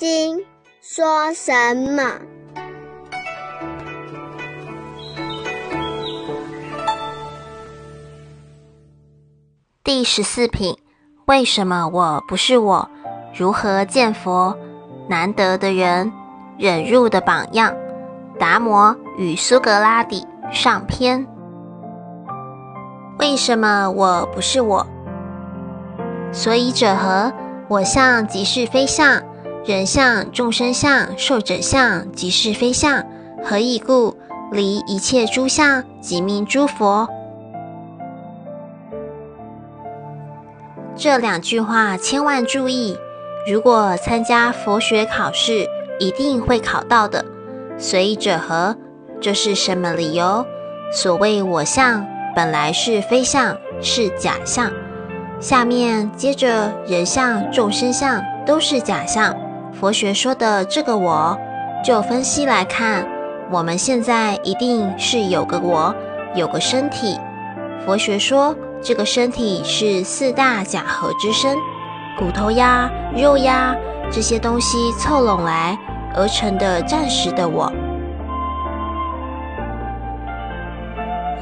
经》说什么？第十四品，为什么我不是我？如何见佛？难得的人，忍辱的榜样。达摩与苏格拉底上篇。为什么我不是我？所以者何？我相即是非相，人相、众生相、寿者相即是非相。何以故？离一切诸相，即名诸佛。这两句话千万注意，如果参加佛学考试，一定会考到的。随意者何？这是什么理由？所谓我相，本来是非相，是假相。下面接着人相、众生相都是假相。佛学说的这个我，就分析来看，我们现在一定是有个我，有个身体。佛学说。这个身体是四大假合之身，骨头呀、肉呀这些东西凑拢来而成的暂时的我，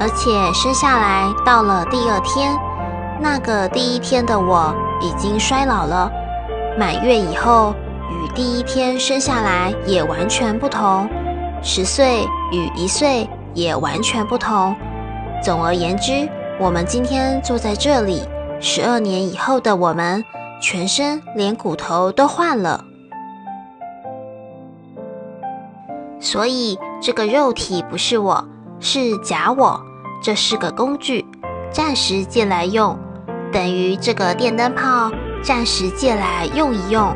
而且生下来到了第二天，那个第一天的我已经衰老了，满月以后与第一天生下来也完全不同，十岁与一岁也完全不同。总而言之。我们今天坐在这里，十二年以后的我们，全身连骨头都换了。所以这个肉体不是我，是假我，这是个工具，暂时借来用，等于这个电灯泡，暂时借来用一用。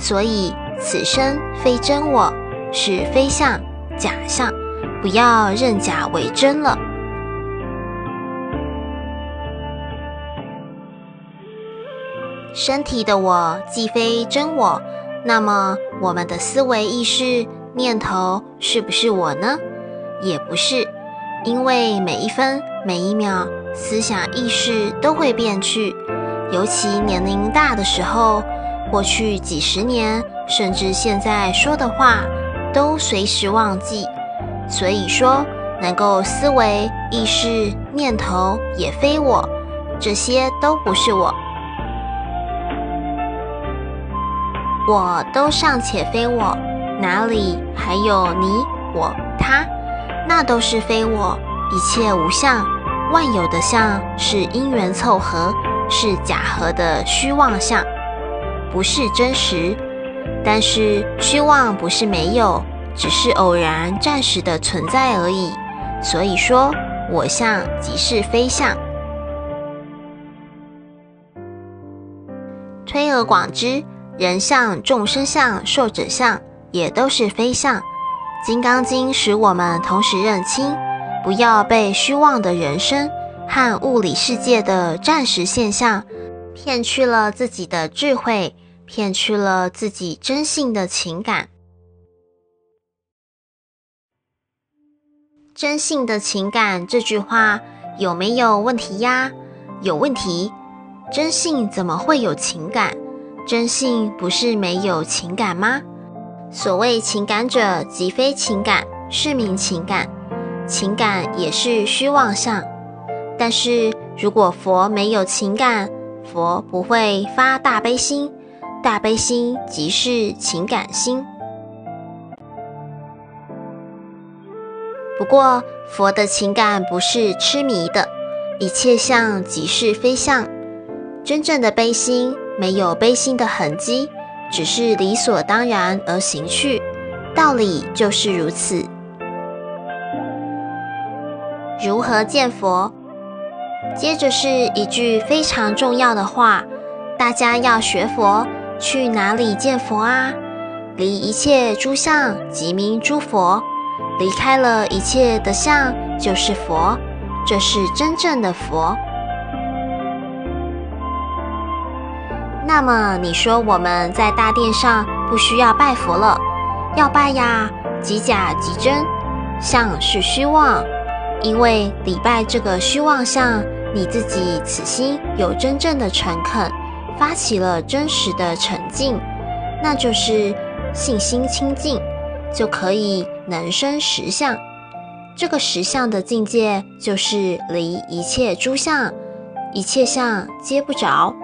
所以此生非真我，是非相、假相，不要认假为真了。身体的我既非真我，那么我们的思维意识念头是不是我呢？也不是，因为每一分每一秒思想意识都会变去，尤其年龄大的时候，过去几十年甚至现在说的话都随时忘记。所以说，能够思维意识念头也非我，这些都不是我。我都尚且非我，哪里还有你我他？那都是非我，一切无相，万有的相是因缘凑合，是假合的虚妄相，不是真实。但是虚妄不是没有，只是偶然、暂时的存在而已。所以说，我相即是非相。推而广之。人相、众生相、寿者相，也都是非相。《金刚经》使我们同时认清，不要被虚妄的人生和物理世界的暂时现象骗去了自己的智慧，骗去了自己真性的情感。真性的情感这句话有没有问题呀？有问题。真性怎么会有情感？真性不是没有情感吗？所谓情感者，即非情感，是名情感。情感也是虚妄相。但是如果佛没有情感，佛不会发大悲心。大悲心即是情感心。不过佛的情感不是痴迷的，一切相即是非相。真正的悲心。没有悲心的痕迹，只是理所当然而行去，道理就是如此。如何见佛？接着是一句非常重要的话：大家要学佛，去哪里见佛啊？离一切诸相，即名诸佛。离开了一切的相，就是佛，这是真正的佛。那么你说我们在大殿上不需要拜佛了？要拜呀，即假即真，相是虚妄。因为礼拜这个虚妄相，你自己此心有真正的诚恳，发起了真实的诚敬，那就是信心清净，就可以能生实相。这个实相的境界，就是离一切诸相，一切相皆不着。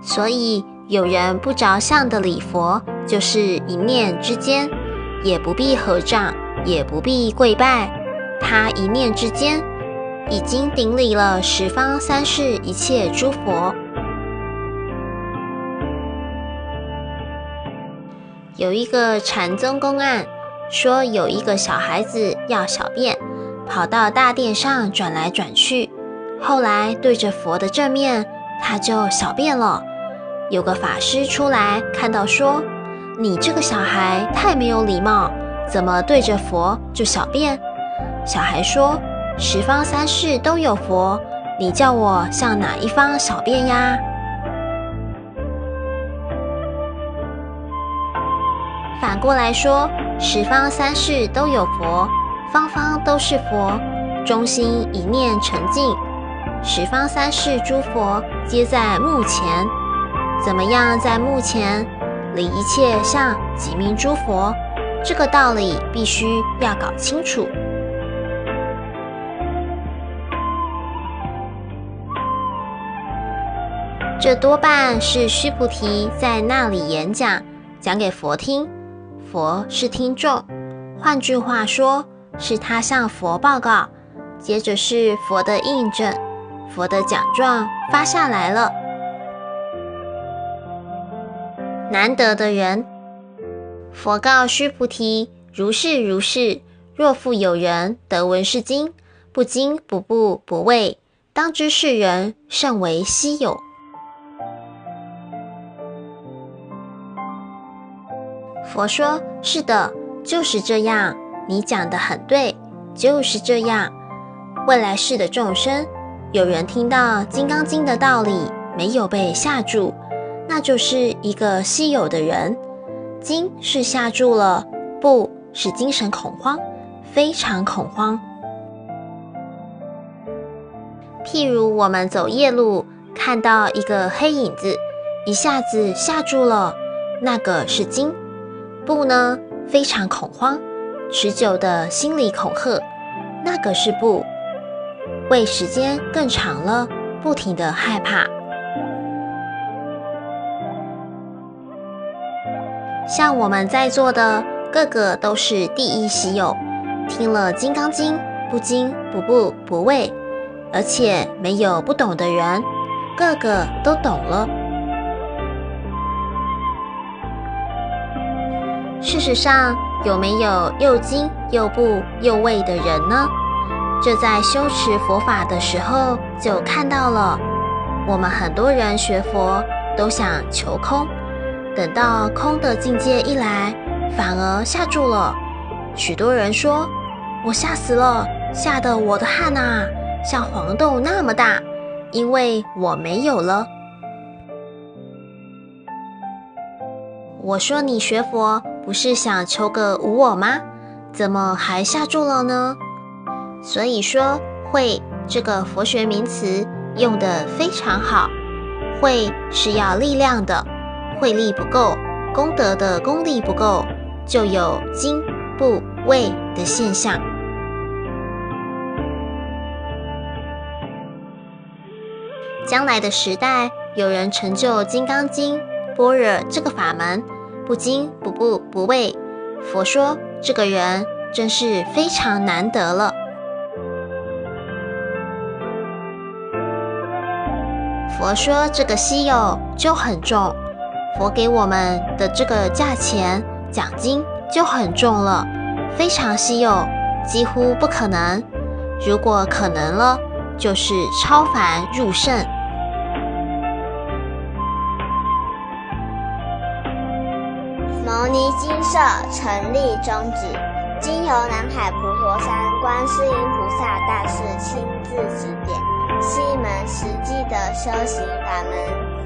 所以有人不着相的礼佛，就是一念之间，也不必合掌，也不必跪拜，他一念之间，已经顶礼了十方三世一切诸佛。有一个禅宗公案，说有一个小孩子要小便，跑到大殿上转来转去，后来对着佛的正面，他就小便了。有个法师出来，看到说：“你这个小孩太没有礼貌，怎么对着佛就小便？”小孩说：“十方三世都有佛，你叫我向哪一方小便呀？”反过来说，十方三世都有佛，方方都是佛，中心一念沉静，十方三世诸佛皆在目前。怎么样在目前离一切相即名诸佛？这个道理必须要搞清楚。这多半是须菩提在那里演讲，讲给佛听，佛是听众。换句话说，是他向佛报告，接着是佛的印证，佛的奖状发下来了。难得的人，佛告须菩提：“如是如是。若复有人得闻是经，不惊不怖不畏，当知是人甚为稀有。”佛说：“是的，就是这样。你讲的很对，就是这样。未来世的众生，有人听到《金刚经》的道理，没有被吓住。”那就是一个稀有的人，惊是吓住了，不是精神恐慌，非常恐慌。譬如我们走夜路，看到一个黑影子，一下子吓住了，那个是惊；不呢，非常恐慌，持久的心理恐吓，那个是不。为时间更长了，不停的害怕。像我们在座的个个都是第一喜友，听了《金刚经》不惊不怖不畏，而且没有不懂的人，个个都懂了。事实上，有没有又惊又怖又畏的人呢？这在修持佛法的时候就看到了。我们很多人学佛都想求空。等到空的境界一来，反而吓住了。许多人说：“我吓死了，吓得我的汗呐，像黄豆那么大，因为我没有了。”我说：“你学佛不是想求个无我吗？怎么还吓住了呢？”所以说，会这个佛学名词用得非常好，会是要力量的。慧力不够，功德的功力不够，就有精不畏的现象。将来的时代，有人成就《金刚经》般若这个法门，不精不怖不畏。佛说，这个人真是非常难得了。佛说，这个稀有就很重。佛给我们的这个价钱奖金就很重了，非常稀有，几乎不可能。如果可能了，就是超凡入圣。牟尼金舍成立宗旨，经由南海普陀山观世音菩萨大士亲自指点，是一门实际的修行法门。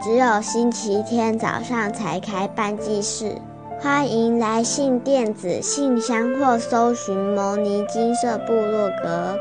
只有星期天早上才开办祭事，欢迎来信电子信箱或搜寻“摩尼金色部落格”。